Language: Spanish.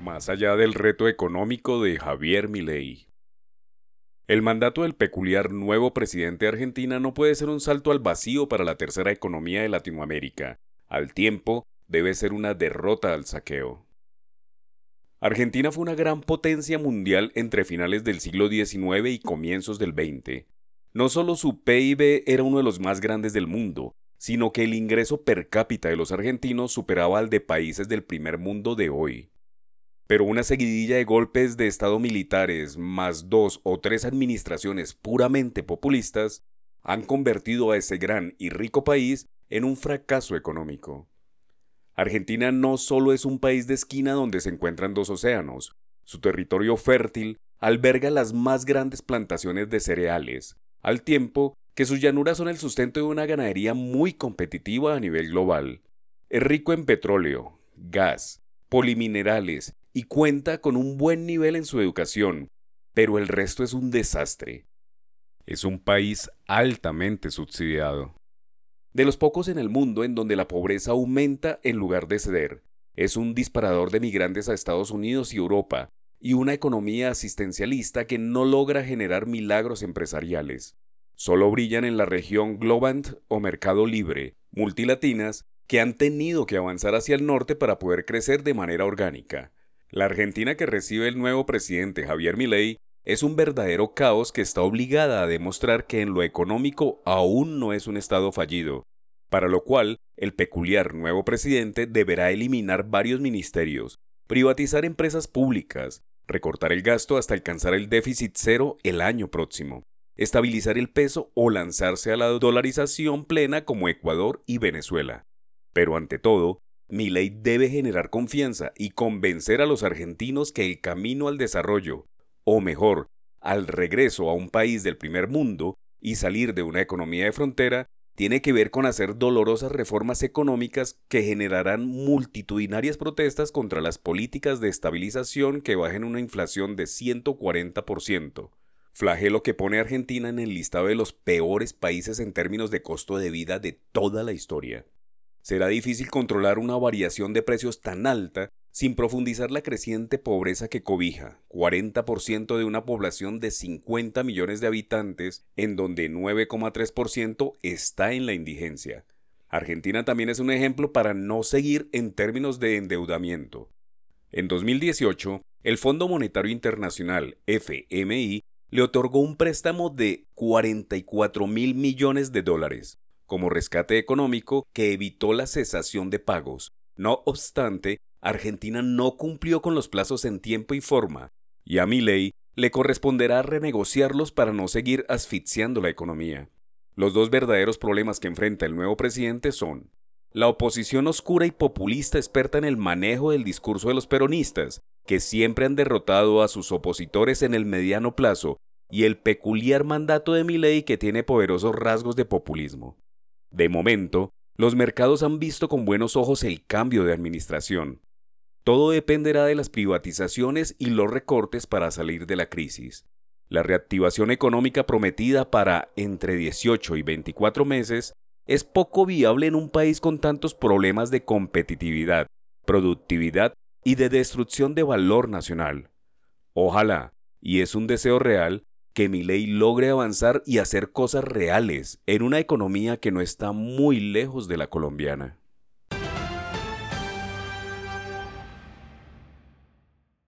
más allá del reto económico de Javier Milei. El mandato del peculiar nuevo presidente de Argentina no puede ser un salto al vacío para la tercera economía de Latinoamérica. Al tiempo, debe ser una derrota al saqueo. Argentina fue una gran potencia mundial entre finales del siglo XIX y comienzos del XX. No solo su PIB era uno de los más grandes del mundo, sino que el ingreso per cápita de los argentinos superaba al de países del primer mundo de hoy. Pero una seguidilla de golpes de Estado militares más dos o tres administraciones puramente populistas han convertido a ese gran y rico país en un fracaso económico. Argentina no solo es un país de esquina donde se encuentran dos océanos, su territorio fértil alberga las más grandes plantaciones de cereales, al tiempo que sus llanuras son el sustento de una ganadería muy competitiva a nivel global. Es rico en petróleo, gas, poliminerales y cuenta con un buen nivel en su educación, pero el resto es un desastre. Es un país altamente subsidiado. De los pocos en el mundo en donde la pobreza aumenta en lugar de ceder, es un disparador de migrantes a Estados Unidos y Europa, y una economía asistencialista que no logra generar milagros empresariales. Solo brillan en la región Globant o Mercado Libre, multilatinas, que han tenido que avanzar hacia el norte para poder crecer de manera orgánica. La Argentina que recibe el nuevo presidente Javier Milei es un verdadero caos que está obligada a demostrar que en lo económico aún no es un Estado fallido, para lo cual el peculiar nuevo presidente deberá eliminar varios ministerios, privatizar empresas públicas, recortar el gasto hasta alcanzar el déficit cero el año próximo, estabilizar el peso o lanzarse a la dolarización plena como Ecuador y Venezuela. Pero ante todo, ley debe generar confianza y convencer a los argentinos que el camino al desarrollo, o mejor, al regreso a un país del primer mundo y salir de una economía de frontera, tiene que ver con hacer dolorosas reformas económicas que generarán multitudinarias protestas contra las políticas de estabilización que bajen una inflación de 140% flagelo que pone a Argentina en el listado de los peores países en términos de costo de vida de toda la historia. Será difícil controlar una variación de precios tan alta sin profundizar la creciente pobreza que cobija 40% de una población de 50 millones de habitantes, en donde 9,3% está en la indigencia. Argentina también es un ejemplo para no seguir en términos de endeudamiento. En 2018, el Fondo Monetario Internacional, FMI, le otorgó un préstamo de 44 mil millones de dólares como rescate económico que evitó la cesación de pagos. No obstante, Argentina no cumplió con los plazos en tiempo y forma, y a Milei le corresponderá renegociarlos para no seguir asfixiando la economía. Los dos verdaderos problemas que enfrenta el nuevo presidente son la oposición oscura y populista experta en el manejo del discurso de los peronistas, que siempre han derrotado a sus opositores en el mediano plazo, y el peculiar mandato de Milei que tiene poderosos rasgos de populismo. De momento, los mercados han visto con buenos ojos el cambio de administración. Todo dependerá de las privatizaciones y los recortes para salir de la crisis. La reactivación económica prometida para entre 18 y 24 meses es poco viable en un país con tantos problemas de competitividad, productividad y de destrucción de valor nacional. Ojalá, y es un deseo real, que mi ley logre avanzar y hacer cosas reales en una economía que no está muy lejos de la colombiana.